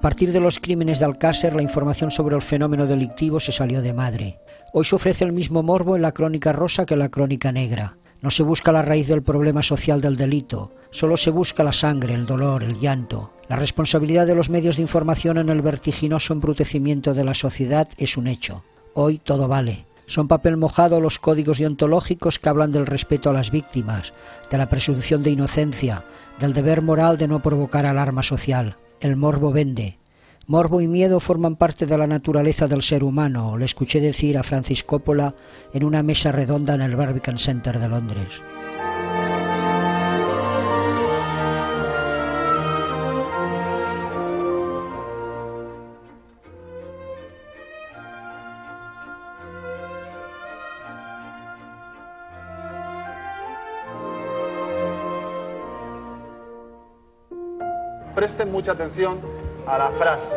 A partir de los crímenes de Alcácer, la información sobre el fenómeno delictivo se salió de madre. Hoy se ofrece el mismo morbo en la crónica rosa que en la crónica negra. No se busca la raíz del problema social del delito, solo se busca la sangre, el dolor, el llanto. La responsabilidad de los medios de información en el vertiginoso embrutecimiento de la sociedad es un hecho. Hoy todo vale. Son papel mojado los códigos deontológicos que hablan del respeto a las víctimas, de la presunción de inocencia, del deber moral de no provocar alarma social. El morbo vende. Morbo y miedo forman parte de la naturaleza del ser humano, le escuché decir a Francis Coppola en una mesa redonda en el Barbican Center de Londres. Presten mucha atención a la frase,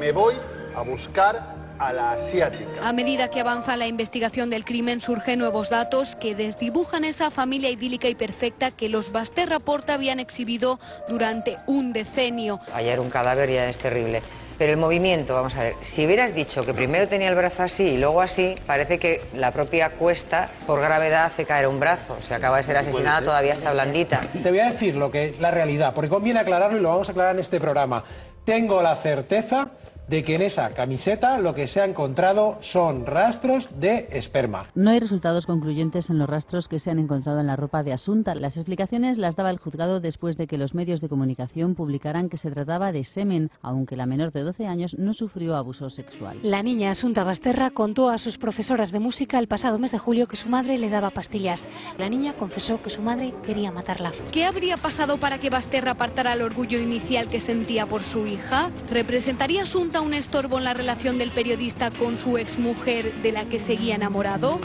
me voy a buscar a la asiática. A medida que avanza la investigación del crimen surgen nuevos datos que desdibujan esa familia idílica y perfecta que los Basterra Porta habían exhibido durante un decenio. Hallar un cadáver ya es terrible. Pero el movimiento, vamos a ver, si hubieras dicho que primero tenía el brazo así y luego así, parece que la propia cuesta, por gravedad, hace caer un brazo. Si acaba de ser asesinada, todavía está blandita. Te voy a decir lo que la realidad, porque conviene aclararlo y lo vamos a aclarar en este programa. Tengo la certeza de que en esa camiseta lo que se ha encontrado son rastros de esperma. No hay resultados concluyentes en los rastros que se han encontrado en la ropa de Asunta. Las explicaciones las daba el juzgado después de que los medios de comunicación publicaran que se trataba de semen, aunque la menor de 12 años no sufrió abuso sexual. La niña Asunta Basterra contó a sus profesoras de música el pasado mes de julio que su madre le daba pastillas. La niña confesó que su madre quería matarla. ¿Qué habría pasado para que Basterra apartara el orgullo inicial que sentía por su hija? ¿Representaría Asunta un estorbo en la relación del periodista con su exmujer de la que seguía enamorado?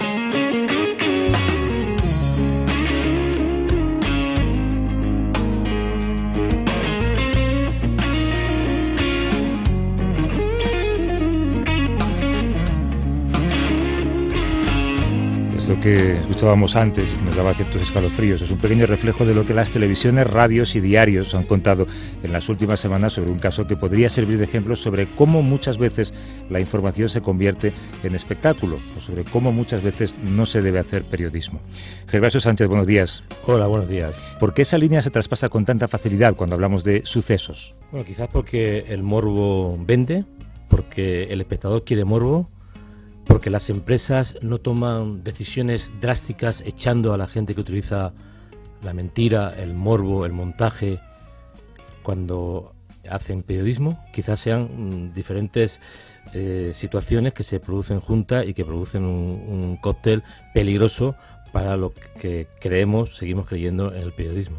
Que escuchábamos antes y nos daba ciertos escalofríos es un pequeño reflejo de lo que las televisiones, radios y diarios han contado en las últimas semanas sobre un caso que podría servir de ejemplo sobre cómo muchas veces la información se convierte en espectáculo o sobre cómo muchas veces no se debe hacer periodismo. Gervasio Sánchez, buenos días. Hola, buenos días. ¿Por qué esa línea se traspasa con tanta facilidad cuando hablamos de sucesos? Bueno, quizás porque el morbo vende, porque el espectador quiere morbo porque las empresas no toman decisiones drásticas echando a la gente que utiliza la mentira, el morbo, el montaje, cuando hacen periodismo, quizás sean mm, diferentes eh, situaciones que se producen juntas y que producen un, un cóctel peligroso para lo que creemos, seguimos creyendo en el periodismo.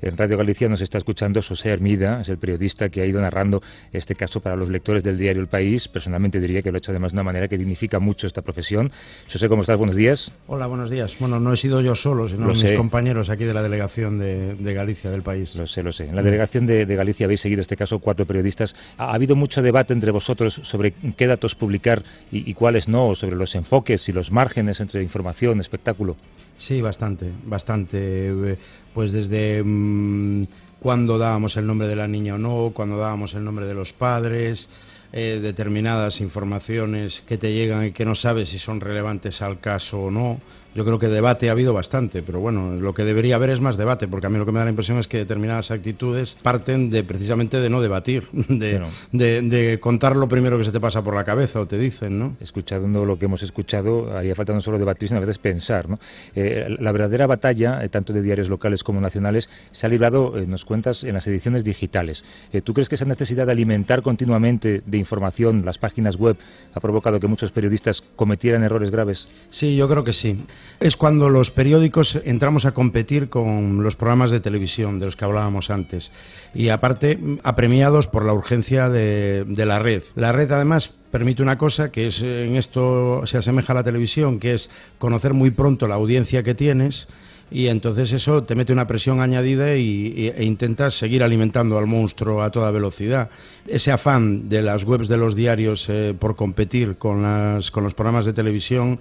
En Radio Galicia nos está escuchando José Hermida, es el periodista que ha ido narrando este caso para los lectores del diario El País. Personalmente diría que lo ha hecho además de una manera que dignifica mucho esta profesión. José, ¿cómo estás? Buenos días. Hola, buenos días. Bueno, no he sido yo solo, sino Lo mis sé. compañeros aquí de la delegación de, de Galicia, del país. Lo sé, lo sé. En la delegación de, de Galicia habéis seguido este caso cuatro periodistas. ¿Ha, ha habido mucho debate entre vosotros sobre qué datos publicar y, y cuáles no, o sobre los enfoques y los márgenes entre información, espectáculo? Sí, bastante, bastante. Pues desde mm, cuándo dábamos el nombre de la niña o no, cuándo dábamos el nombre de los padres, eh, determinadas informaciones que te llegan y que no sabes si son relevantes al caso o no. Yo creo que debate ha habido bastante, pero bueno, lo que debería haber es más debate, porque a mí lo que me da la impresión es que determinadas actitudes parten de precisamente de no debatir, de, Bueno. de, de contar lo primero que se te pasa por la cabeza o te dicen, ¿no? Escuchando lo que hemos escuchado, haría falta no solo debatir, sino a veces pensar. ¿no? Eh, la verdadera batalla, eh, tanto de diarios locales como nacionales, se ha librado, eh, nos cuentas en las ediciones digitales. Eh, ¿Tú crees que esa necesidad de alimentar continuamente de información las páginas web ha provocado que muchos periodistas cometieran errores graves? Sí, yo creo que sí. Es cuando los periódicos entramos a competir con los programas de televisión de los que hablábamos antes. Y aparte, apremiados por la urgencia de, de la red. La red, además, permite una cosa que es en esto se asemeja a la televisión, que es conocer muy pronto la audiencia que tienes y entonces eso te mete una presión añadida y, e intentas seguir alimentando al monstruo a toda velocidad. Ese afán de las webs de los diarios eh, por competir con, las, con los programas de televisión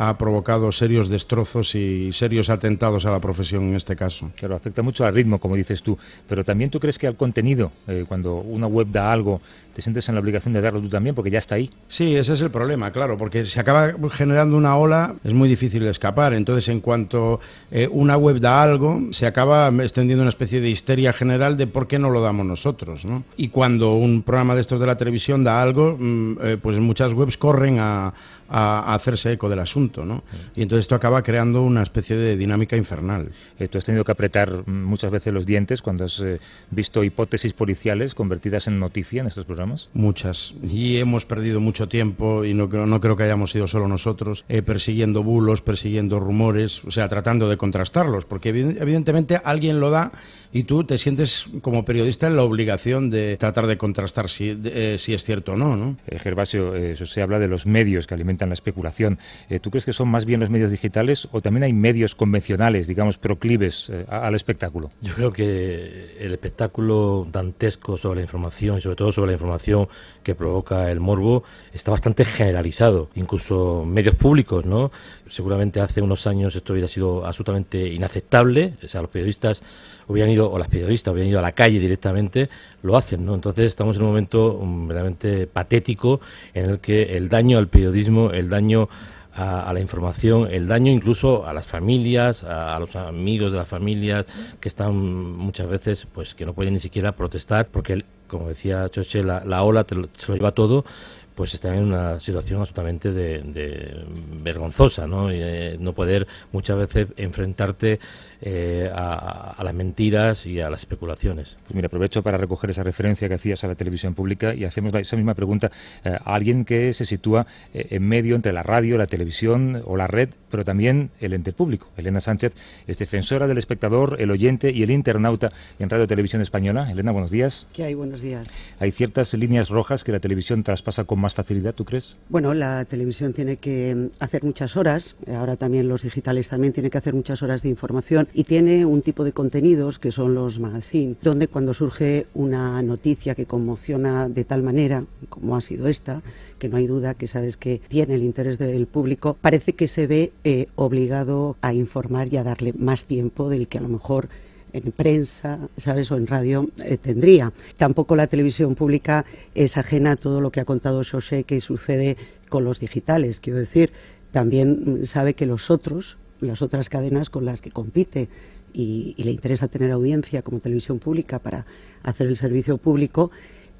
ha provocado serios destrozos y serios atentados a la profesión en este caso. Claro, afecta mucho al ritmo, como dices tú, pero también tú crees que al contenido, eh, cuando una web da algo, te sientes en la obligación de darlo tú también, porque ya está ahí. Sí, ese es el problema, claro, porque si acaba generando una ola, es muy difícil escapar. Entonces, en cuanto eh, una web da algo, se acaba extendiendo una especie de histeria general de por qué no lo damos nosotros. ¿no? Y cuando un programa de estos de la televisión da algo, mm, eh, pues muchas webs corren a, a, hacerse eco del asunto, ¿no? Y entonces esto acaba creando una especie de dinámica infernal. Eh, tú has tenido que apretar muchas veces los dientes cuando has eh, visto hipótesis policiales convertidas en noticia en estos programas. Muchas. Y hemos perdido mucho tiempo y no creo, no creo que hayamos sido solo nosotros eh, persiguiendo bulos, persiguiendo rumores, o sea, tratando de contrastarlos, porque evidentemente alguien lo da y tú te sientes como periodista en la obligación de tratar de contrastar si, si es cierto o no, ¿no? Gervasio, eso se habla de los medios que alimentan la especulación. Eh, ¿Tú crees que son más bien los medios digitales o también hay medios convencionales, digamos, proclives eh, al espectáculo? Yo creo que el espectáculo dantesco sobre la información y sobre todo sobre la información que provoca el morbo está bastante generalizado, incluso medios públicos, ¿no? Seguramente hace unos años esto hubiera sido absolutamente inaceptable, o sea, los periodistas hubieran ido, o las periodistas hubieran ido a la calle directamente, lo hacen, ¿no? Entonces estamos en un momento mm, realmente patético en el que el daño al periodismo, el daño a, la información, el daño incluso a las familias, a, los amigos de las familias que están muchas veces, pues que no pueden ni siquiera protestar porque, como decía Choche, la, ola te se lo lleva todo pues están en una situación absolutamente de, vergonzosa, ¿no? Eh, no poder muchas veces enfrentarte eh, a, las mentiras y a las especulaciones. Pues mira, aprovecho para recoger esa referencia que hacías a la televisión pública y hacemos esa misma pregunta eh, a alguien que se sitúa en medio entre la radio, la televisión o la red, pero también el ente público. Elena Sánchez es defensora del espectador, el oyente y el internauta en Radio Televisión Española. Elena, buenos días. ¿Qué hay? Buenos días. Hay ciertas líneas rojas que la televisión traspasa con más facilidad, tú crees? Bueno, la televisión tiene que mm, hacer muchas horas, ahora también los digitales también tienen que hacer muchas horas de información y tiene un tipo de contenidos que son los magazines, donde cuando surge una noticia que conmociona de tal manera, como ha sido esta, que no hay duda que sabes que tiene el interés del público, parece que se ve eh, obligado a informar y a darle más tiempo del que a lo mejor en prensa, ¿sabes? O en radio eh, tendría. Tampoco la televisión pública es ajena a todo lo que ha contado José que sucede con los digitales. Quiero decir, también sabe que los otros, las otras cadenas con las que compite y, y le interesa tener audiencia como televisión pública para hacer el servicio público,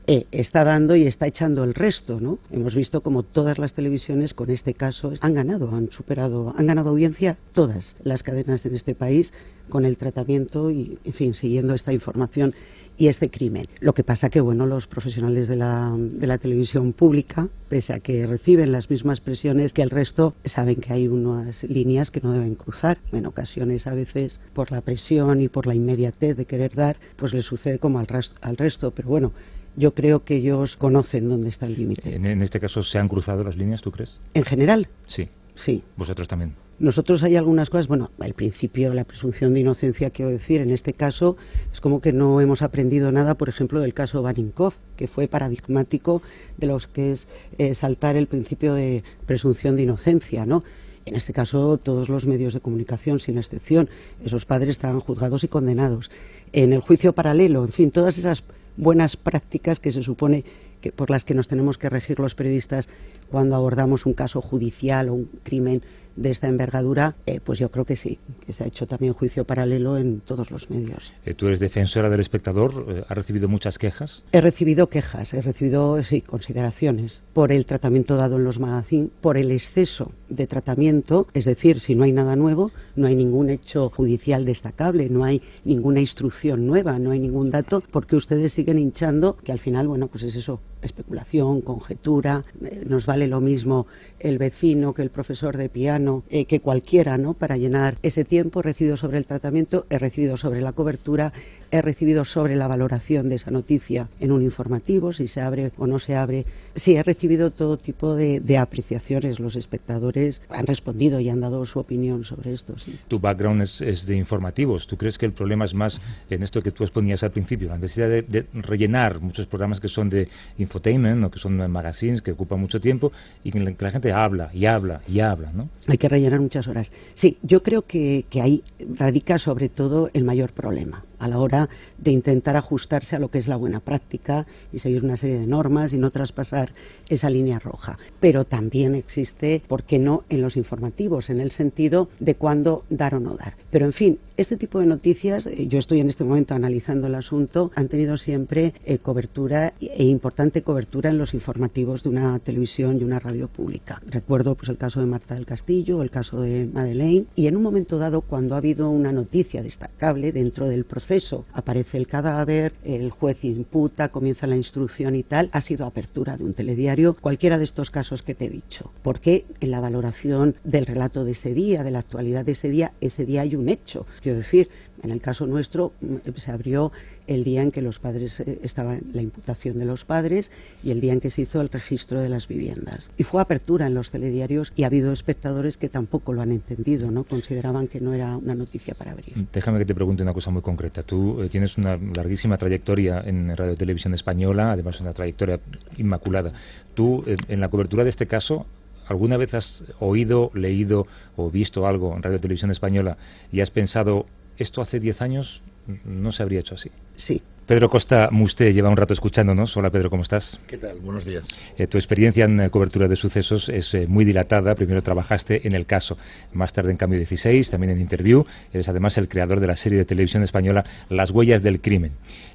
eh, está dando y está echando el resto, ¿no? Hemos visto como todas las televisiones con este caso han ganado, han superado, han ganado audiencia todas las cadenas en este país con el tratamiento y, en fin, siguiendo esta información y este crimen. Lo que pasa que, bueno, los profesionales de la, de la televisión pública, pese a que reciben las mismas presiones que el resto, saben que hay unas líneas que no deben cruzar. En ocasiones, a veces, por la presión y por la inmediatez de querer dar, pues les sucede como al, al resto. Pero bueno, yo creo que ellos conocen dónde está el límite. En, este caso, ¿se han cruzado las líneas, tú crees? ¿En general? Sí. Sí. ¿Vosotros también? Nosotros hay algunas cosas, bueno, al principio la presunción de inocencia, quiero decir, en este caso es como que no hemos aprendido nada, por ejemplo, del caso Baninkov, que fue paradigmático de los que es eh, saltar el principio de presunción de inocencia, ¿no? En este caso, todos los medios de comunicación, sin excepción, esos padres estaban juzgados y condenados. En el juicio paralelo, en fin, todas esas buenas prácticas que se supone que, por las que nos tenemos que regir los periodistas cuando abordamos un caso judicial o un crimen de esta envergadura, eh, pues yo creo que sí, que se ha hecho también juicio paralelo en todos los medios. Eh, ¿Tú eres defensora del espectador? Eh, ¿Has recibido muchas quejas? He recibido quejas, he recibido, sí, consideraciones por el tratamiento dado en los magazines, por el exceso de tratamiento, es decir, si no hay nada nuevo, no hay ningún hecho judicial destacable, no hay ninguna instrucción nueva, no hay ningún dato, porque ustedes siguen hinchando que al final, bueno, pues es eso, especulación, conjetura, nos vale lo mismo el vecino que el profesor de piano, eh, que cualquiera, ¿no? Para llenar ese tiempo recibido sobre el tratamiento, he recibido sobre la cobertura, he recibido sobre la valoración de esa noticia en un informativo, si se abre o no se abre. Sí, he recibido todo tipo de, apreciaciones. Los espectadores han respondido y han dado su opinión sobre esto. Sí. Tu background es, de informativos. ¿Tú crees que el problema es más en esto que tú exponías al principio, la necesidad de, rellenar muchos programas que son de infotainment o que son magazines que ocupan mucho tiempo y que la gente habla y habla y habla, ¿no? Hay que rellenar muchas horas. Sí, yo creo que, que ahí radica sobre todo el mayor problema a la hora de intentar ajustarse a lo que es la buena práctica y seguir una serie de normas y no traspasar esa línea roja. Pero también existe, ¿por qué no?, en los informativos, en el sentido de cuándo dar o no dar. Pero, en fin, este tipo de noticias, eh, yo estoy en este momento analizando el asunto, han tenido siempre eh, cobertura e importante cobertura en los informativos de una televisión y una radio pública. Recuerdo pues, el caso de Marta del Castillo, el caso de Madeleine, y en un momento dado, cuando ha habido una noticia destacable dentro del proceso, aparece el cadáver, el juez imputa, comienza la instrucción y tal, ha sido apertura de un telediario, cualquiera de estos casos que te he dicho. Porque en la valoración del relato de ese día, de la actualidad de ese día, ese día hay un hecho Decir, en el caso nuestro mm, se abrió el día en que los padres eh, estaba la imputación de los padres y el día en que se hizo el registro de las viviendas. Y fue apertura en los telediarios y ha habido espectadores que tampoco lo han entendido, ¿no? Consideraban que no era una noticia para abrir. Déjame que te pregunte una cosa muy concreta. Tú eh, tienes una larguísima trayectoria en Radio Televisión Española, además una trayectoria inmaculada. Tú, eh, en la cobertura de este caso, ¿Alguna vez has oído, leído o visto algo en Radio Televisión Española y has pensado, esto hace 10 años no se habría hecho así? Sí. Pedro Costa Musté lleva un rato escuchándonos. Hola Pedro, ¿cómo estás? ¿Qué tal? Buenos días. Eh, tu experiencia en eh, cobertura de sucesos es eh, muy dilatada. Primero trabajaste en El Caso, más tarde en Cambio 16, también en Interview. Eres además el creador de la serie de televisión española Las huellas del crimen.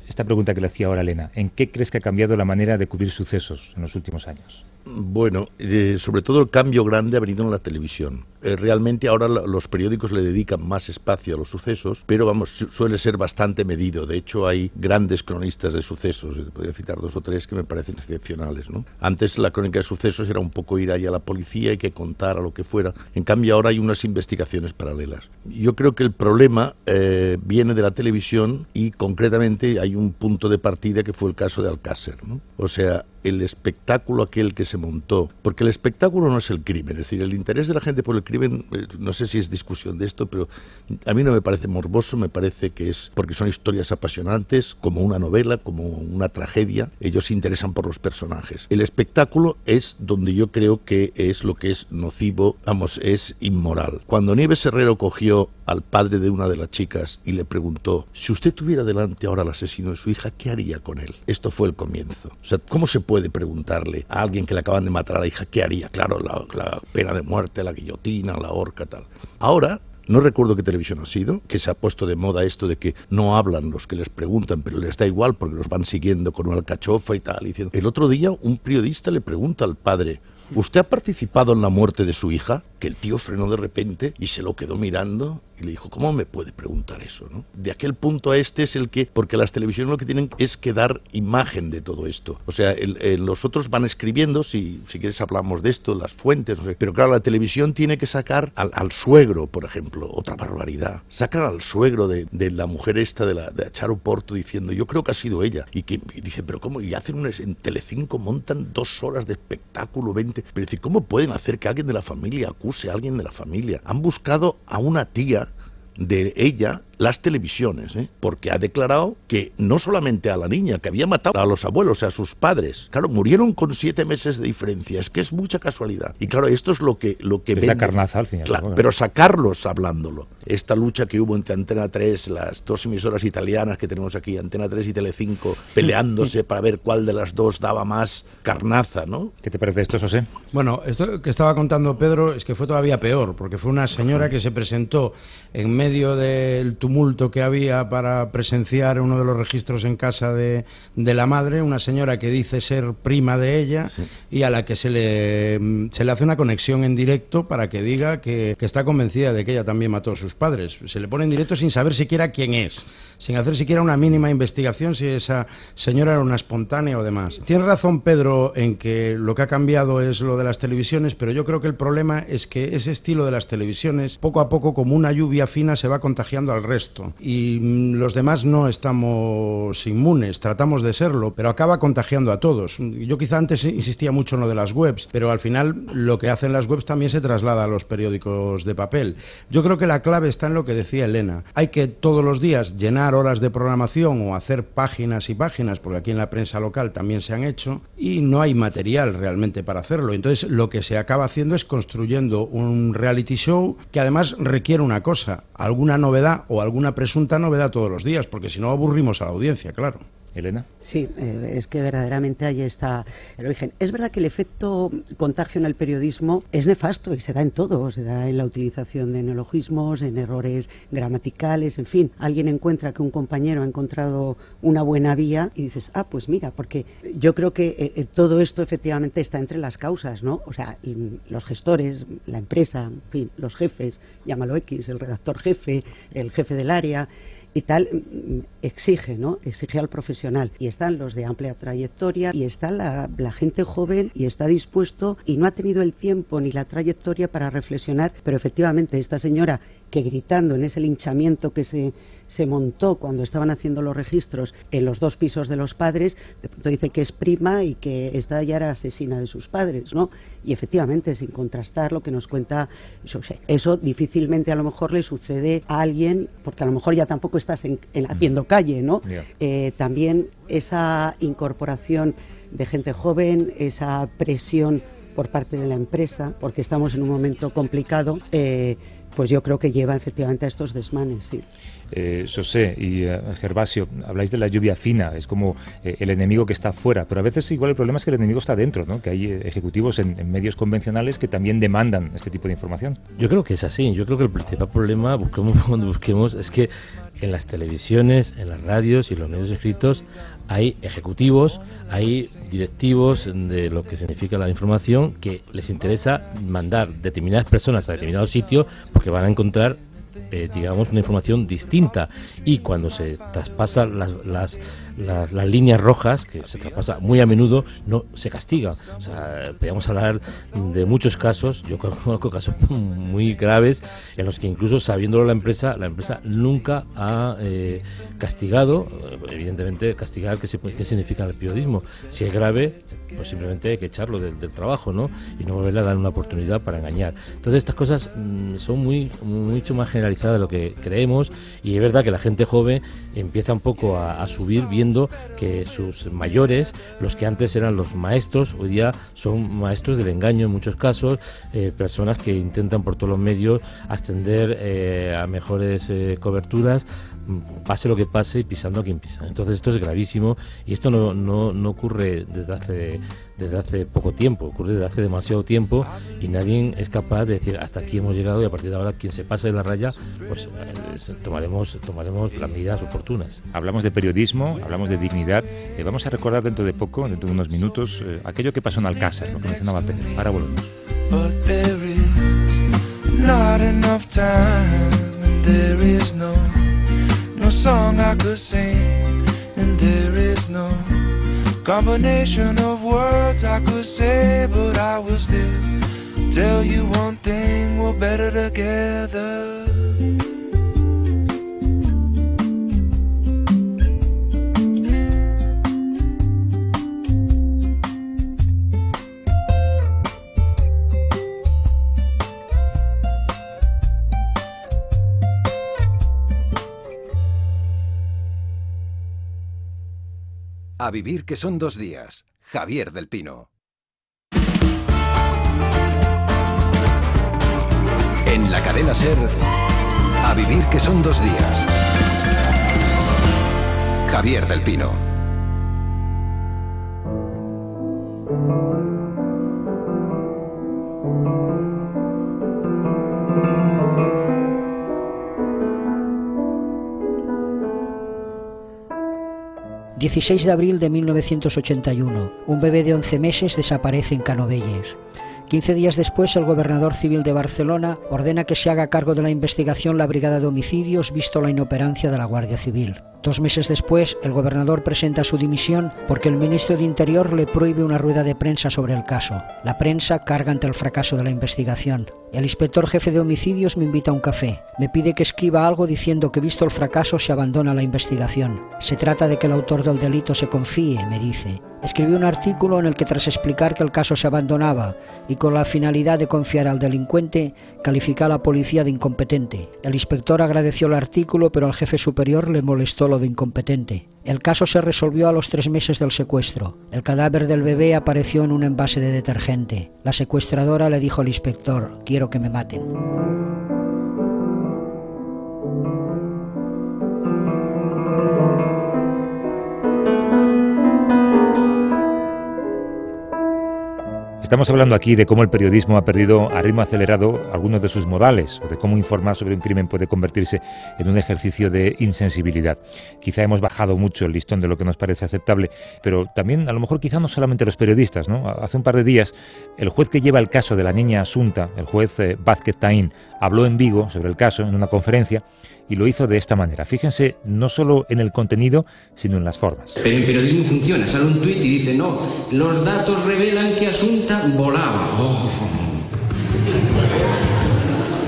Esta pregunta que le hacía ahora Elena, ¿en qué crees que ha cambiado la manera de cubrir sucesos en los últimos años? Bueno, eh, sobre todo el cambio grande ha venido en la televisión. Eh, realmente ahora los periódicos le dedican más espacio a los sucesos, pero vamos, suele ser bastante medido. De hecho, hay grandes cronistas de sucesos, eh, podría citar dos o tres que me parecen excepcionales. Antes la crónica de sucesos era un poco ir ahí a la policía y que contara lo que fuera. En cambio, ahora hay unas investigaciones paralelas. Yo creo que el problema viene de la televisión y concretamente hay un punto de partida que fue el caso de Alcácer. O sea, el espectáculo aquel que se montó, porque el espectáculo no es el crimen, es decir, el interés de la gente por el crimen, eh, no sé si es discusión de esto, pero a mí no me parece morboso, me parece que es porque son historias apasionantes, como una novela, como una tragedia, ellos se interesan por los personajes. El espectáculo es donde yo creo que es lo que es nocivo, vamos, es inmoral. Cuando Nieves Herrero cogió al padre de una de las chicas y le preguntó, si usted tuviera delante ahora al asesino su hija, ¿qué haría con él? Esto fue el comienzo. O sea, ¿cómo se puede preguntarle a alguien que le acaban de matar a la hija qué haría? Claro, la, pena de muerte, la guillotina, la horca, tal. Ahora no recuerdo qué televisión ha sido, que se ha puesto de moda esto de que no hablan los que les preguntan, pero les da igual porque los van siguiendo con una alcachofa y tal. Y el otro día un periodista le pregunta al padre, ¿usted ha participado en la muerte de su hija? Que el tío frenó de repente y se lo quedó mirando y le dijo, ¿cómo me puede preguntar eso? ¿no? De aquel punto a este es el que, porque las televisiones lo que tienen es que dar imagen de todo esto. O sea, los otros van escribiendo, si, si quieres hablamos de esto, las fuentes, pero claro, la televisión tiene que sacar al, suegro, por ejemplo, otra barbaridad. Sacan al suegro de, la mujer esta, de, la, de Charo Porto, diciendo, yo creo que ha sido ella. Y que dice, pero ¿cómo? Y hacen un, en Telecinco montan dos horas de espectáculo, 20. Pero decir, ¿cómo pueden hacer que alguien de la familia acuse a alguien de la familia? Han buscado a una tía de ella las televisiones, ¿eh? porque ha declarado que no solamente a la niña, que había matado a los abuelos, a sus padres, claro, murieron con siete meses de diferencia, es que es mucha casualidad. Y claro, esto es lo que... Lo que es la carnaza al final. Claro, pero sacarlos hablándolo. Esta lucha que hubo entre Antena 3, las dos emisoras italianas que tenemos aquí, Antena 3 y Telecinco, peleándose para ver cuál de las dos daba más carnaza, ¿no? ¿Qué te parece esto, José? Bueno, esto que estaba contando Pedro es que fue todavía peor, porque fue una señora que se presentó en medio del tumulto que había para presenciar uno de los registros en casa de, de la madre, una señora que dice ser prima de ella y a la que se le, se le hace una conexión en directo para que diga que, que está convencida de que ella también mató a sus padres. Se le pone en directo sin saber siquiera quién es, sin hacer siquiera una mínima investigación si esa señora era una espontánea o demás. Tiene razón Pedro en que lo que ha cambiado es lo de las televisiones, pero yo creo que el problema es que ese estilo de las televisiones, poco a poco, como una lluvia fina, se va contagiando al resto. Y mm, los demás no estamos inmunes, tratamos de serlo, pero acaba contagiando a todos. Yo quizá antes insistía mucho en lo de las webs, pero al final lo que hacen las webs también se traslada a los periódicos de papel. Yo creo que la clave está en lo que decía Elena. Hay que todos los días llenar horas de programación o hacer páginas y páginas, porque aquí en la prensa local también se han hecho, y no hay material realmente para hacerlo. Entonces lo que se acaba haciendo es construyendo un reality show que además requiere una cosa, alguna novedad o alguna presunta novedad todos los días, porque si no aburrimos a la audiencia, claro. Elena. Sí, eh, es que verdaderamente ahí está el origen. Es verdad que el efecto contagio en el periodismo es nefasto y se da en todo, se da en la utilización de neologismos, en errores gramaticales, en fin. Alguien encuentra que un compañero ha encontrado una buena vía y dices, ah, pues mira, porque yo creo que eh, eh, todo esto efectivamente está entre las causas, ¿no? O sea, los gestores, la empresa, en fin, los jefes, llámalo X, el redactor jefe, el jefe del área y tal mm, exige, ¿no? Exige al profesional. Y están los de amplia trayectoria y está la, la, gente joven y está dispuesto y no ha tenido el tiempo ni la trayectoria para reflexionar. Pero efectivamente, esta señora que gritando en ese linchamiento que se, se montó cuando estaban haciendo los registros en los dos pisos de los padres, de pronto dice que es prima y que esta ya era asesina de sus padres, ¿no? Y efectivamente, sin contrastar lo que nos cuenta José. Eso difícilmente a lo mejor le sucede a alguien, porque a lo mejor ya tampoco estás en, en haciendo calle, ¿no? Yeah. Eh, también esa incorporación de gente joven, esa presión por parte de la empresa, porque estamos en un momento complicado, eh, pues yo creo que lleva efectivamente a estos desmanes, sí. Eh, José y eh, Gervasio, habláis de la lluvia fina, es como eh, el enemigo que está fuera, pero a veces igual el problema es que el enemigo está dentro, ¿no? que hay eh, ejecutivos en, en, medios convencionales que también demandan este tipo de información. Yo creo que es así, yo creo que el principal problema, busquemos cuando busquemos, es que en las televisiones, en las radios y en los medios escritos hay ejecutivos, hay directivos de lo que significa la información que les interesa mandar determinadas personas a determinados sitios porque van a encontrar eh, digamos, una información distinta. Y cuando se traspasan las, las, las, las, líneas rojas, que se traspasa muy a menudo, no se castiga. O sea, podríamos hablar de muchos casos, yo conozco casos muy graves, en los que incluso sabiéndolo la empresa, la empresa nunca ha eh, castigado, evidentemente castigar, ¿qué, ¿qué, significa el periodismo? Si es grave, pues simplemente hay que echarlo del, del trabajo, ¿no? Y no volverle a dar una oportunidad para engañar. Entonces estas cosas mmm, son muy, mucho más generalizadas de lo que creemos y es verdad que la gente joven empieza un poco a, subir viendo que sus mayores, los que antes eran los maestros, hoy día son maestros del engaño en muchos casos, eh, personas que intentan por todos los medios ascender eh, a mejores eh, coberturas, pase lo que pase y pisando a quien pisa. Entonces esto es gravísimo y esto no, no, no ocurre desde hace, desde hace poco tiempo, ocurre desde hace demasiado tiempo y nadie es capaz de decir hasta aquí hemos llegado y a partir de ahora quien se pase de la raya pues eh, tomaremos, tomaremos las medidas oportunas. Hablamos de periodismo, hablamos de dignidad, eh, vamos a recordar dentro de poco, dentro de unos minutos, eh, aquello que pasó en Alcázar, lo que mencionaba Pedro. Ahora volvemos. But there is not enough time, and there is no no song I could sing, and there is no combination of words I could say, but I will still tell you one thing: we're better together. A vivir que son dos días. Javier del Pino. En la cadena Ser, a vivir que son dos días. Javier del Pino. 16 de abril de 1981. Un bebé de 11 meses desaparece en Canovelles. 15 días después, el gobernador civil de Barcelona ordena que se haga cargo de la investigación la Brigada de Homicidios, visto la inoperancia de la Guardia Civil. Dos meses después, el gobernador presenta su dimisión porque el ministro de Interior le prohíbe una rueda de prensa sobre el caso. La prensa carga ante el fracaso de la investigación. El inspector jefe de homicidios me invita a un café. Me pide que escriba algo diciendo que visto el fracaso se abandona la investigación. Se trata de que el autor del delito se confíe, me dice. Escribí un artículo en el que tras explicar que el caso se abandonaba y con la finalidad de confiar al delincuente, califica a la policía de incompetente. El inspector agradeció el artículo, pero al jefe superior le molestó de incompetente. El caso se resolvió a los tres meses del secuestro. El cadáver del bebé apareció en un envase de detergente. La secuestradora le dijo al inspector, quiero que me maten. Estamos hablando aquí de cómo el periodismo ha perdido a ritmo acelerado algunos de sus modales, o de cómo informar sobre un crimen puede convertirse en un ejercicio de insensibilidad. Quizá hemos bajado mucho el listón de lo que nos parece aceptable, pero también a lo mejor quizá no solamente los periodistas. ¿no? Hace un par de días, el juez que lleva el caso de la niña Asunta, el juez eh, Vázquez Taín, habló en Vigo sobre el caso en una conferencia y lo hizo de esta manera. Fíjense no solo en el contenido, sino en las formas. Pero el periodismo funciona, sale un tuit y dice, no, los datos revelan que Asunta volaba. Oh.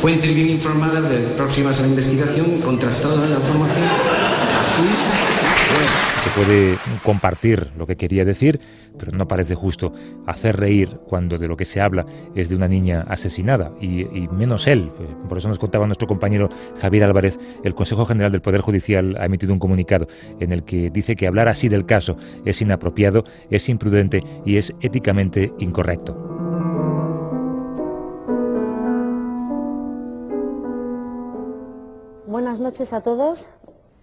Fuentes bien informadas, de, próximas a la investigación, contrastada la información. Se puede compartir lo que quería decir, pero no parece justo hacer reír cuando de lo que se habla es de una niña asesinada, y, menos él. Por eso nos contaba nuestro compañero Javier Álvarez, el Consejo General del Poder Judicial ha emitido un comunicado en el que dice que hablar así del caso es inapropiado, es imprudente y es éticamente incorrecto. Buenas noches a todos.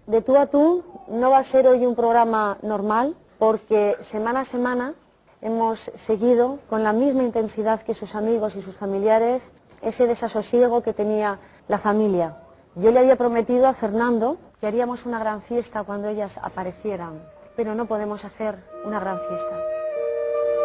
De tú a tú no va a ser hoy un programa normal porque semana a semana hemos seguido con la misma intensidad que sus amigos y sus familiares ese desasosiego que tenía la familia. Yo le había prometido a Fernando que haríamos una gran fiesta cuando ellas aparecieran, pero no podemos hacer una gran fiesta.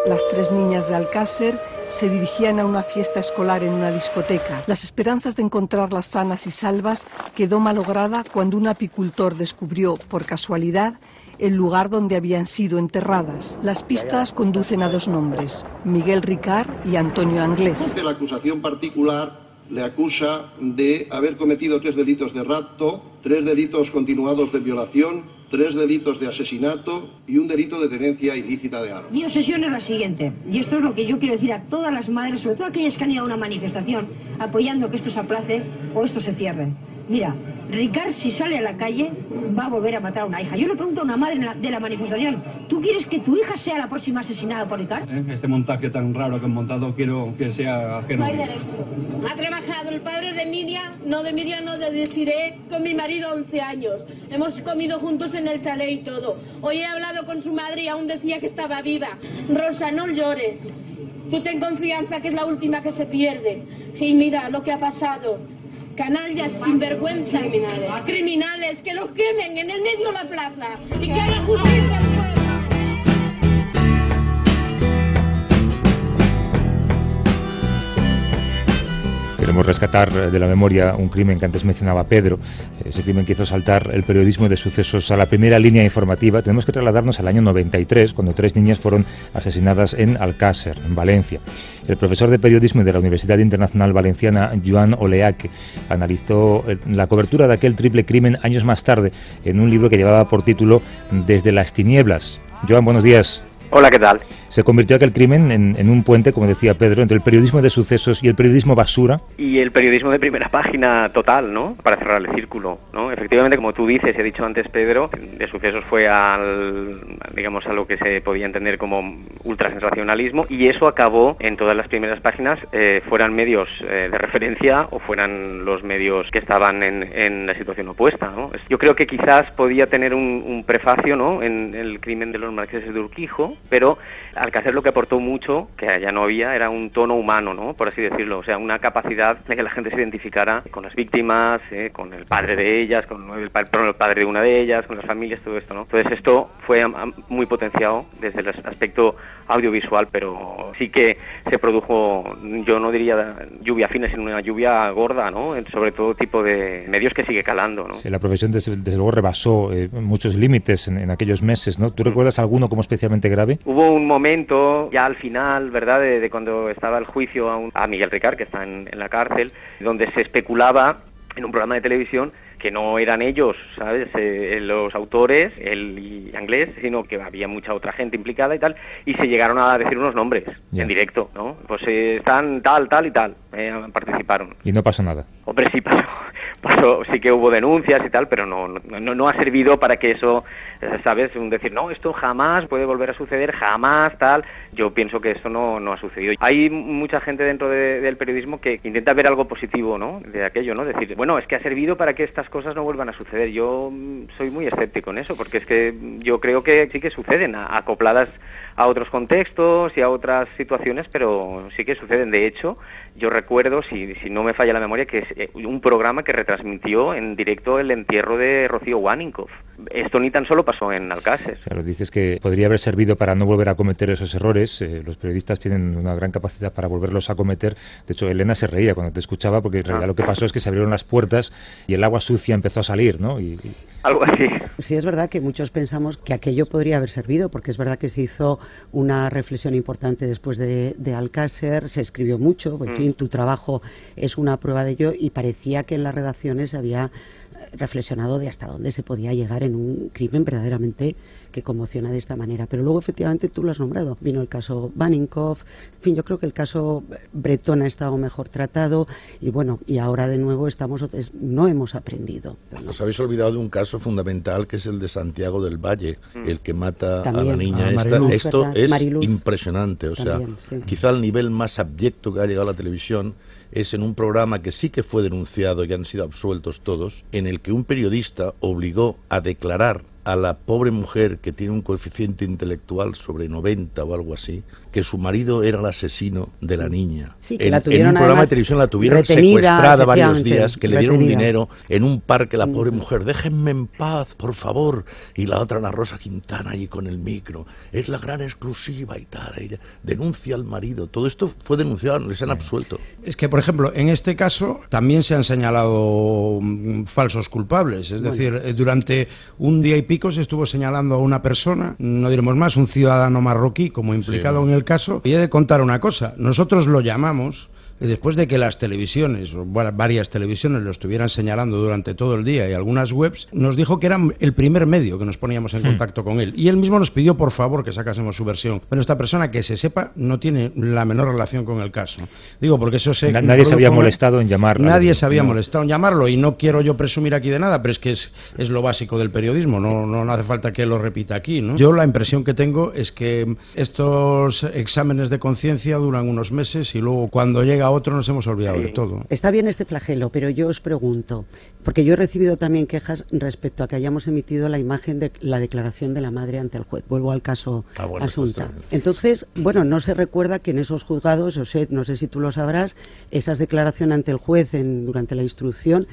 Las tres niñas de Alcácer se dirigían a una fiesta escolar en una discoteca. Las esperanzas de encontrarlas sanas y salvas quedó malograda cuando un apicultor descubrió, por casualidad, el lugar donde habían sido enterradas. Las pistas conducen a dos nombres, Miguel Ricard y Antonio Anglés. La acusación particular le acusa de haber cometido tres delitos de rapto, tres delitos continuados de violación, tres delitos de asesinato y un delito de tenencia ilícita de armas. Mi obsesión es la siguiente, y esto es lo que yo quiero decir a todas las madres, sobre todo aquellas que han ido a una manifestación apoyando que esto se aplace o esto se cierre. Mira, Ricard, si sale a la calle, va a volver a matar a una hija. Yo le pregunto a una madre de la manifestación, ¿tú quieres que tu hija sea la próxima asesinada por Ricard? ¿Eh? Este montaje tan raro que han montado quiero que sea ajeno. Ha trabajado el padre de Miriam, no de Miriam, no de Desiree, con mi marido 11 años. Hemos comido juntos en el chalet y todo. Hoy he hablado con su madre y aún decía que estaba viva. Rosa, no llores. Tú ten confianza que es la última que se pierde. Y mira lo que ha pasado canallas, sinvergüenzas, criminales. criminales, que los quemen en el medio de la plaza y que hagan justicia. Queremos rescatar de la memoria un crimen que antes mencionaba Pedro, ese crimen que hizo saltar el periodismo de sucesos a la primera línea informativa. Tenemos que trasladarnos al año 93, cuando tres niñas fueron asesinadas en Alcácer, en Valencia. El profesor de periodismo de la Universidad Internacional Valenciana, Joan Oleaque, analizó eh, la cobertura de aquel triple crimen años más tarde en un libro que llevaba por título Desde las tinieblas. Joan, buenos días. Hola, ¿qué tal? Se convirtió aquel crimen en, en, un puente, como decía Pedro, entre el periodismo de sucesos y el periodismo basura. Y el periodismo de primera página total, ¿no? Para cerrar el círculo, ¿no? Efectivamente, como tú dices ha dicho antes Pedro, de sucesos fue al, digamos, a lo que se podía entender como ultrasensacionalismo y eso acabó en todas las primeras páginas, eh, fueran medios eh, de referencia o fueran los medios que estaban en, en, la situación opuesta, ¿no? Yo creo que quizás podía tener un, un prefacio, ¿no? En el crimen de los marqueses de Urquijo, pero Alcácer lo que aportó mucho, que allá no había, era un tono humano, ¿no? Por así decirlo, o sea, una capacidad de que la gente se identificara con las víctimas, eh, con el padre de ellas, con el, el, padre de una de ellas, con las familias, todo esto, ¿no? Entonces esto fue muy potenciado desde el aspecto audiovisual, pero sí que se produjo, yo no diría lluvia fina, sino una lluvia gorda, ¿no? Sobre todo tipo de medios que sigue calando, ¿no? Sí, la profesión desde, desde luego rebasó eh, muchos límites en, en, aquellos meses, ¿no? ¿Tú recuerdas alguno como especialmente grave? Hubo un momento, ya al final, ¿verdad?, de, cuando estaba el juicio a, un, a Miguel Ricard, que está en la cárcel, donde se especulaba en un programa de televisión que no eran ellos, ¿sabes?, eh, los autores, y inglés, sino que había mucha otra gente implicada y tal, y se llegaron a decir unos nombres yeah. en directo, ¿no? Pues eh, están tal, tal y tal, eh, participaron. Y no pasa nada. Hombre, sí pasó, pasó, sí que hubo denuncias y tal, pero no, no, no ha servido para que eso, ¿sabes?, un decir, no, esto jamás puede volver a suceder, jamás, tal. Yo pienso que esto no, no ha sucedido. Hay mucha gente dentro de, del periodismo que intenta ver algo positivo, ¿no?, de aquello, ¿no? Decir, bueno, es que ha servido para que estas cosas no vuelvan a suceder. Yo soy muy escéptico en eso, porque es que yo creo que sí que suceden, acopladas a otros contextos y a otras situaciones, pero sí que suceden. De hecho, yo recuerdo, si, si no me falla la memoria, que es eh, un programa que retransmitió en directo el entierro de Rocío Waninkoff. Esto ni tan solo pasó en Alcácer. Claro, dices que podría haber servido para no volver a cometer esos errores. Eh, los periodistas tienen una gran capacidad para volverlos a cometer. De hecho, Elena se reía cuando te escuchaba porque en realidad lo que pasó es que se abrieron las puertas y el agua sucia empezó a salir, ¿no? Y, y... Algo así. Sí, es verdad que muchos pensamos que aquello podría haber servido, porque es verdad que se hizo una reflexión importante después de, de Alcácer, se escribió mucho, en mm. fin, tu trabajo es una prueba de ello y parecía que en las redacciones había reflexionado de hasta dónde se podía llegar en un crimen verdaderamente que conmociona de esta manera. Pero luego, efectivamente, tú lo has nombrado. Vino el caso Baninkoff, en fin, yo creo que el caso Bretón ha estado mejor tratado y bueno, y ahora de nuevo estamos, no hemos aprendido. Bueno. Os habéis olvidado de un caso fundamental que es el de Santiago del Valle, mm. el que mata También. a la niña. Ah, Esta, esto ¿verdad? es Mariluz. impresionante, o También, sea, sí. quizá el nivel más abyecto que ha llegado a la televisión es en un programa que sí que fue denunciado y han sido absueltos todos, en el que un periodista obligó a declarar a la pobre mujer que tiene un coeficiente intelectual sobre 90 o algo así, que su marido era el asesino de la niña. Sí, que en, la tuvieron en un programa de televisión la tuvieron retenida, secuestrada varios días, que le dieron un retenida. dinero en un parque la pobre Mm. mujer, déjenme en paz, por favor. Y la otra, Ana Rosa Quintana, allí con el micro, es la gran exclusiva y tal. Ella denuncia al marido. Todo esto fue denunciado, les han absuelto. Es que, por ejemplo, en este caso también se han señalado mm, falsos culpables. Es Bueno. decir, eh, durante un día y pico estuvo señalando a una persona, no diremos más, un ciudadano marroquí como implicado Sí. en el caso. Y he de contar una cosa, nosotros lo llamamos después de que las televisiones, o varias televisiones lo estuvieran señalando durante todo el día y algunas webs, nos dijo que era el primer medio que nos poníamos en Hmm. contacto con él. Y él mismo nos pidió por favor que sacásemos su versión. Pero esta persona, que se sepa, no tiene la menor relación con el caso. Digo, porque eso se... Na- nadie se había molestado en llamar. Nadie se había no. molestado en llamarlo y no quiero yo presumir aquí de nada, pero es que es, es lo básico del periodismo, no, no, no hace falta que lo repita aquí. ¿no? Yo la impresión que tengo es que estos exámenes de conciencia duran unos meses y luego cuando llega otro nos hemos olvidado de todo. Está bien este flagelo, pero yo os pregunto, porque yo he recibido también quejas respecto a que hayamos emitido la imagen de la declaración de la madre ante el juez. Vuelvo al caso Ah, bueno, Asunta. pues. Entonces, bueno, no se recuerda que en esos juzgados, o sea, no sé si tú lo sabrás, esas declaraciones ante el juez en- durante la instrucción,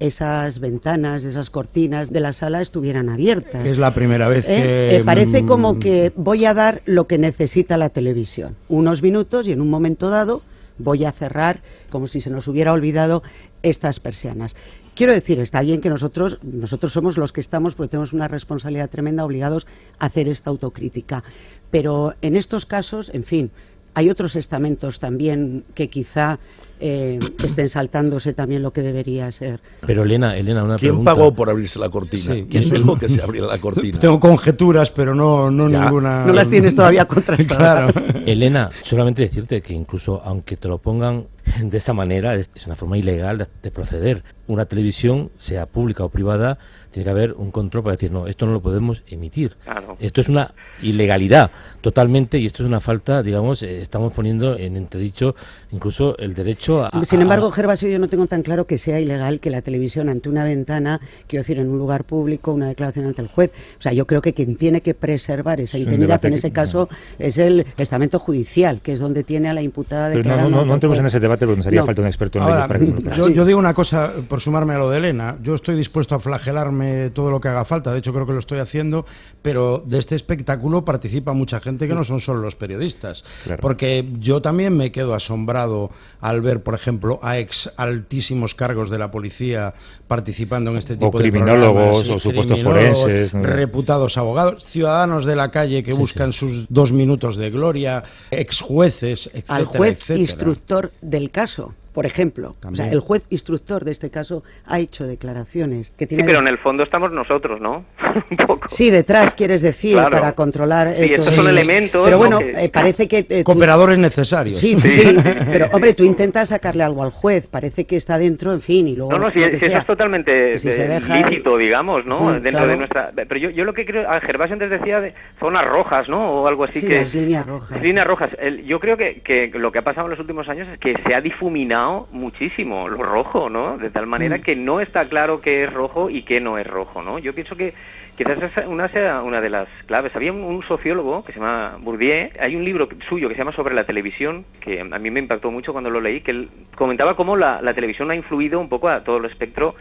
esas ventanas, esas cortinas de la sala estuvieran abiertas. Es la primera vez ¿Eh? que... Eh, parece mm, como que voy a dar lo que necesita la televisión. Unos minutos y en un momento dado voy a cerrar, como si se nos hubiera olvidado, estas persianas. Quiero decir, está bien que nosotros, nosotros somos los que estamos, porque tenemos una responsabilidad tremenda, obligados a hacer esta autocrítica. Pero en estos casos, en fin, hay otros estamentos también que quizá eh, estén saltándose también lo que debería ser. Pero Elena, Elena, una ¿Quién pregunta. pagó por abrirse la cortina? Sí, ¿Quién dijo que se abriera la cortina? Tengo conjeturas, pero no, no ninguna. No las tienes todavía contrastadas. Claro. Elena, solamente decirte que incluso aunque te lo pongan de esa manera, es una forma ilegal de, de proceder. Una televisión, sea pública o privada, tiene que haber un control para decir, no, esto no lo podemos emitir. Claro. Esto es una ilegalidad totalmente y esto es una falta, digamos, eh, estamos poniendo en entredicho incluso el derecho a... Sin a- embargo, Gervasio, yo no tengo tan claro que sea ilegal que la televisión ante una ventana, quiero decir, en un lugar público, una declaración ante el juez. O sea, yo creo que quien tiene que preservar esa intimidad en que- ese caso es el estamento judicial, que es donde tiene a la imputada declarando no, no, no entremos en ese debate porque nos haría No. falta un experto en Ahora, leyes para que nos yo, yo digo una cosa, por sumarme a lo de Elena, yo estoy dispuesto a flagelarme todo lo que haga falta, de hecho creo que lo estoy haciendo, pero de este espectáculo participa mucha gente que no son solo los periodistas. Claro. Porque yo también me quedo asombrado al ver, por ejemplo, a ex altísimos cargos de la policía participando en este tipo de criminólogos, programas, o supuestos forenses, ¿no? reputados abogados, ciudadanos de la calle que Sí, buscan sus dos minutos de gloria, ex jueces, etcétera, al juez etcétera. instructor del caso, por ejemplo. O sea, el juez instructor de este caso ha hecho declaraciones que Sí, tienen... pero en el fondo estamos nosotros, ¿no? Un poco. Sí, detrás, quieres decir, Claro. para controlar... Sí, estos son elementos, Pero ¿no? bueno, que- eh, parece que... eh, tú- Cooperadores necesarios. Sí, sí, pero hombre, tú intentas sacarle algo al juez, parece que está dentro, en fin, y luego... No, no, si, si eso es totalmente si se eh, deja- lícito, digamos, ¿no? Mm, Dentro claro. de nuestra... Pero yo, yo lo que creo... A Gervasio antes decía de zonas rojas, ¿no? O algo así Sí, que... las líneas rojas. Líneas rojas. El- yo creo que, que lo que ha pasado en los últimos años es que se ha difuminado muchísimo lo rojo, ¿no? De tal manera Mm. que no está claro qué es rojo y qué no es rojo, ¿no? Yo pienso que quizás esa una sea una de las claves. Había un, un sociólogo que se llama Bourdieu, hay un libro suyo que se llama Sobre la televisión, que a mí me impactó mucho cuando lo leí, que él comentaba cómo la, la televisión ha influido un poco a todo el espectro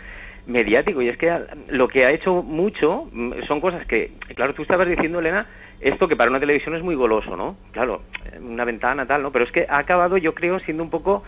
mediático y es que lo que ha hecho mucho mm, son cosas que, claro, tú estabas diciendo, Elena, esto que para una televisión es muy goloso, ¿no? Claro, eh, una ventana tal, ¿no? Pero es que ha acabado, yo creo, siendo un poco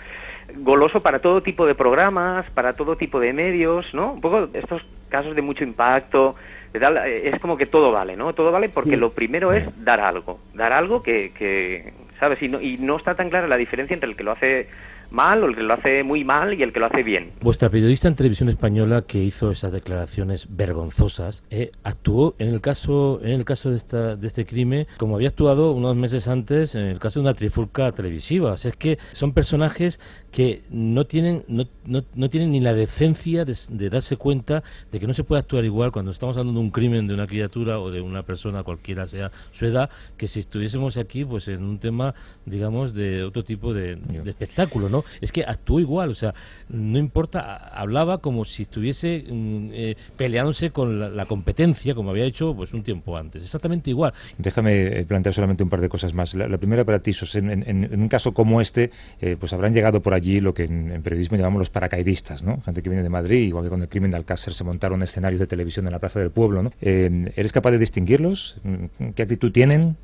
goloso para todo tipo de programas, para todo tipo de medios, ¿no? Un poco estos casos de mucho impacto, de tal, es como que todo vale, ¿no? Todo vale porque lo primero es dar algo, dar algo que, que ¿sabes? Y no, y no está tan clara la diferencia entre el que lo hace mal o el que lo hace muy mal y el que lo hace bien. Vuestra periodista en televisión española que hizo esas declaraciones vergonzosas eh, actuó en el caso en el caso de esta de este crimen como había actuado unos meses antes en el caso de una trifulca televisiva. O sea, es que son personajes que no tienen no, no, no tienen ni la decencia de, de darse cuenta de que no se puede actuar igual cuando estamos hablando de un crimen de una criatura o de una persona cualquiera sea su edad que si estuviésemos aquí pues en un tema digamos de otro tipo de, de espectáculo, ¿no? Es que actuó igual, o sea, no importa, hablaba como si estuviese mm, eh, peleándose con la, la competencia, como había hecho pues un tiempo antes, exactamente igual. Déjame eh, plantear solamente un par de cosas más. La, la primera para ti, Sos, en, en- en un caso como este, eh, pues habrán llegado por allí lo que en, en periodismo llamamos los paracaidistas, ¿no? Gente que viene de Madrid, igual que con el crimen de Alcácer se montaron escenarios de televisión en la Plaza del Pueblo, ¿no? Eh, ¿Eres capaz de distinguirlos? Mm, ¿Qué actitud tienen?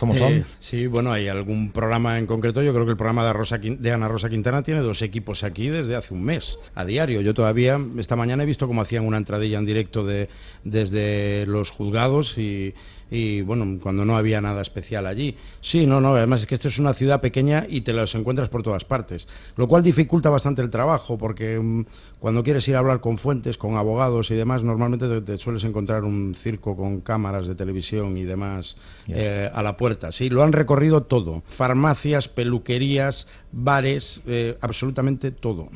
¿Cómo son? Eh, sí, bueno, hay algún programa en concreto. Yo creo que el programa de, Rosa de Ana Rosa Quintana tiene dos equipos aquí desde hace un mes, a diario. Yo todavía, esta mañana he visto cómo hacían una entradilla en directo de, desde los juzgados y, y, bueno, cuando no había nada especial allí. Sí, no, no, además es que esto es una ciudad pequeña y te los encuentras por todas partes, lo cual dificulta bastante el trabajo porque mm, cuando quieres ir a hablar con fuentes, con abogados y demás, normalmente te, te sueles encontrar un circo con cámaras de televisión y demás eh, a la puerta. Sí, lo han recorrido todo, farmacias, peluquerías, bares, eh, absolutamente todo.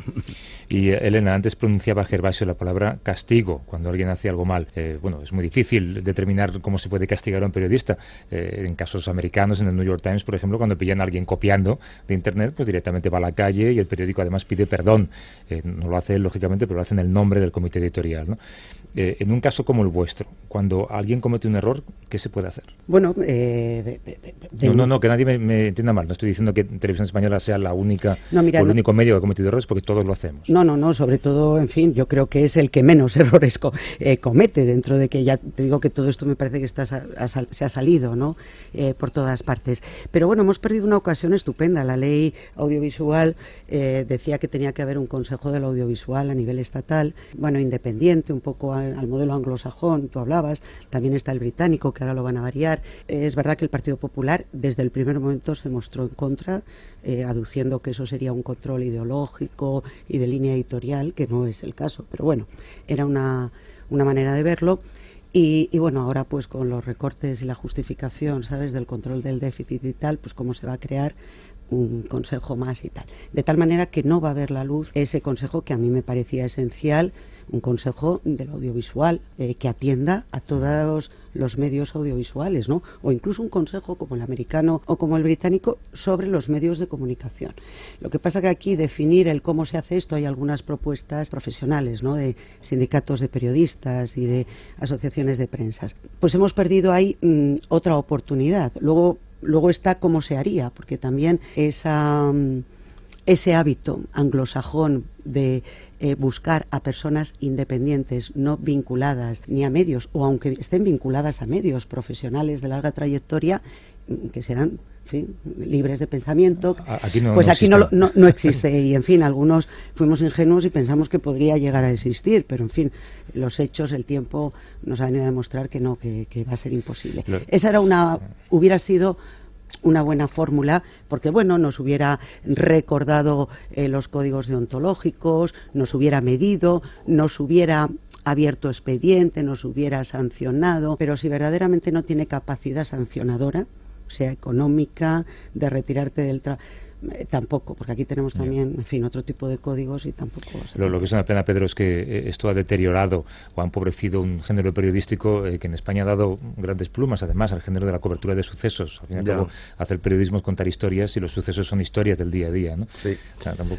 Y eh, Elena, antes pronunciaba Gervasio la palabra castigo cuando alguien hace algo mal. Eh, bueno, es muy difícil determinar cómo se puede castigar a un periodista. Eh, en casos americanos, en el New York Times, por ejemplo, cuando pillan a alguien copiando de Internet, pues directamente va a la calle y el periódico además pide perdón. Eh, no lo hace lógicamente, pero lo hace en el nombre del comité editorial. ¿no? Eh, en un caso como el vuestro, cuando alguien comete un error, ¿qué se puede hacer? Bueno, de- de- de- de- No, no, no, que nadie me, me entienda mal. No estoy diciendo que Televisión Española sea la única No, mira, o el no- único medio que ha cometido errores, porque todos lo hacemos. No, no, no, sobre todo, en fin, yo creo que es el que menos errores co- eh, comete, dentro de que ya te digo que todo esto me parece que está sa- se ha salido ¿no? Eh, por todas partes. Pero bueno, hemos perdido una ocasión estupenda. La ley audiovisual eh, decía que tenía que haber un consejo del audiovisual a nivel estatal, bueno, independiente, un poco al, modelo anglosajón, tú hablabas, también está el británico, que ahora lo van a variar. es verdad que el Partido Popular desde el primer momento se mostró en contra, aduciendo que eso sería un control ideológico y de línea editorial, que no es el caso. Pero bueno, era una, una manera de verlo. Y, bueno, ahora pues con los recortes y la justificación, ¿sabes?, del control del déficit y tal, pues cómo se va a crear un consejo más y tal. De tal manera que no va a ver la luz ese consejo que a mí me parecía esencial un consejo del audiovisual eh, que atienda a todos los medios audiovisuales, ¿no? O incluso un consejo como el americano o como el británico sobre los medios de comunicación. Lo que pasa que aquí definir el cómo se hace esto hay algunas propuestas profesionales. De sindicatos de periodistas y de asociaciones de prensa. Pues hemos perdido ahí mm, otra oportunidad. Luego, luego está cómo se haría, porque también esa mm, ese hábito anglosajón de eh, buscar a personas independientes, no vinculadas ni a medios, o aunque estén vinculadas a medios profesionales de larga trayectoria, mm, que serán libres de pensamiento, pues aquí no, no, existe. Y en fin, algunos fuimos ingenuos y pensamos que podría llegar a existir, pero en fin, los hechos, el tiempo nos ha venido a demostrar que no, que, que va a ser imposible. Esa era una, hubiera sido una buena fórmula porque bueno nos hubiera recordado eh, los códigos deontológicos nos hubiera medido nos hubiera abierto expediente nos hubiera sancionado pero si verdaderamente no tiene capacidad sancionadora sea económica de retirarte del trabajo eh, tampoco, porque aquí tenemos también, en fin, otro tipo de códigos y tampoco. Lo, que es una pena, Pedro, es que eh, esto ha deteriorado o ha empobrecido un género periodístico eh, que en España ha dado grandes plumas, además, al género de la cobertura de sucesos. Al fin y al cabo, hacer periodismo es contar historias y los sucesos son historias del día a día, ¿no? Sí.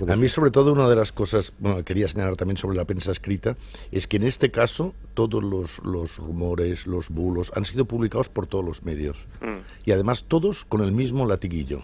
a mí, sobre todo, una de las cosas, bueno, quería señalar también sobre la prensa escrita, es que en este caso todos los, los rumores, los bulos, han sido publicados por todos los medios. Mm. Y además todos con el mismo latiguillo.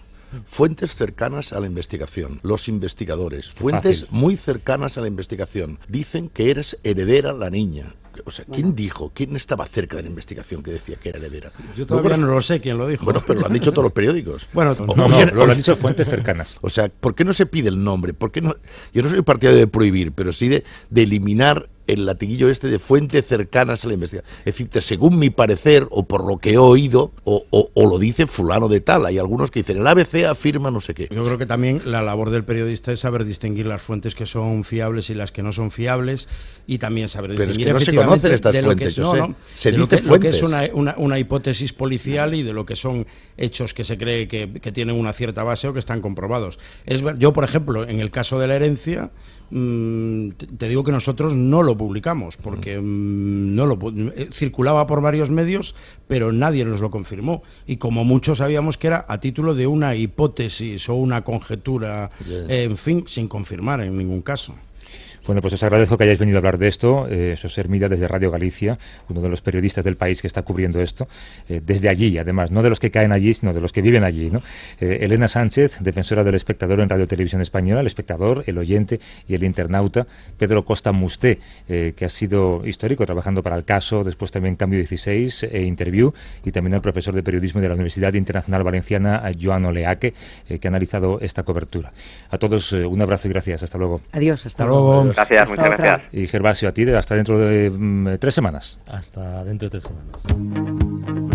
Fuentes cercanas a la investigación, los investigadores, fuentes muy cercanas a la investigación, dicen que eres heredera la niña. O sea, ¿quién dijo? ¿Quién estaba cerca de la investigación que decía que era heredera? Yo todavía no, lo sé quién lo dijo. Bueno, pero lo han dicho todos los periódicos. Bueno, no, no, lo han dicho fuentes cercanas. O sea, ¿por qué no se pide el nombre? ¿Por qué no? Yo no soy partidario de prohibir, pero sí de, de eliminar el latiguillo este de fuentes cercanas a la investigación. Es decir, según mi parecer, o por lo que he oído, o, lo dice fulano de tal. Hay algunos que dicen, el ABC afirma no sé qué. Yo creo que también la labor del periodista es saber distinguir las fuentes que son fiables y las que no son fiables, y también saber distinguir Pero es que no se conocen estas fuentes, no, no, se lo que, lo que, es una, una, hipótesis policial y de lo que son hechos que se cree que, que tienen una cierta base o que están comprobados. Es yo, por ejemplo, en el caso de la herencia, Mm, te digo que nosotros no lo publicamos porque mm, no lo eh, circulaba por varios medios pero nadie nos lo confirmó. Y como muchos sabíamos que era a título de una hipótesis o una conjetura en fin sin confirmar en ningún caso bueno, pues os agradezco que hayáis venido a hablar de esto. Eh, José Hermida desde Radio Galicia, uno de los periodistas del país que está cubriendo esto, eh, desde allí, además, no de los que caen allí, sino de los que viven allí. ¿no? Eh, Elena Sánchez, defensora del espectador en Radio Televisión Española, el espectador, el oyente y el internauta. Pedro Costa Musté, eh, que ha sido histórico trabajando para el caso, después también Cambio 16 e Interview, y también el profesor de periodismo de la Universidad Internacional Valenciana, Joan Oleaque, que ha analizado esta cobertura. A todos un abrazo y gracias. Hasta luego. Adiós, hasta, luego. Gracias, muchas gracias. Y Gervasio, a ti hasta dentro de mm, tres semanas. Hasta dentro de tres semanas.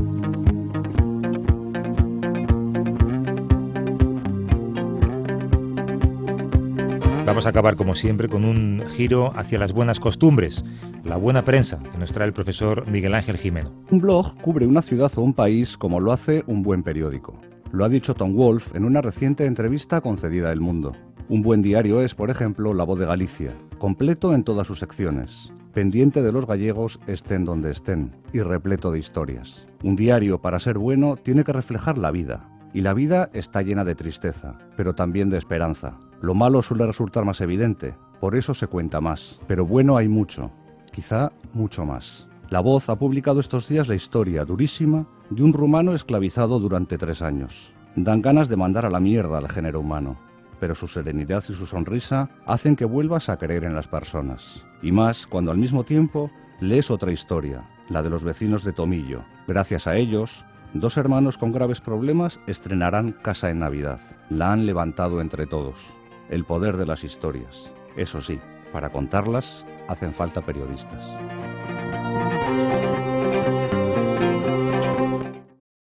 Vamos a acabar, como siempre, con un giro hacia las buenas costumbres, la buena prensa, que nos trae el profesor Miguel Ángel Jimeno. Un blog cubre una ciudad o un país como lo hace un buen periódico. Lo ha dicho Tom Wolf en una reciente entrevista concedida a El Mundo. Un buen diario es, por ejemplo, La Voz de Galicia, completo en todas sus secciones, pendiente de los gallegos estén donde estén y repleto de historias. Un diario, para ser bueno, tiene que reflejar la vida, y la vida está llena de tristeza, pero también de esperanza. Lo malo suele resultar más evidente, por eso se cuenta más, pero bueno hay mucho, quizá mucho más. La Voz ha publicado estos días la historia durísima de un rumano esclavizado durante tres años. Dan ganas de mandar a la mierda al género humano, pero su serenidad y su sonrisa hacen que vuelvas a creer en las personas. Y más cuando al mismo tiempo lees otra historia, la de los vecinos de Tomillo. Gracias a ellos, dos hermanos con graves problemas estrenarán Casa en Navidad. La han levantado entre todos. El poder de las historias. Eso sí, para contarlas hacen falta periodistas.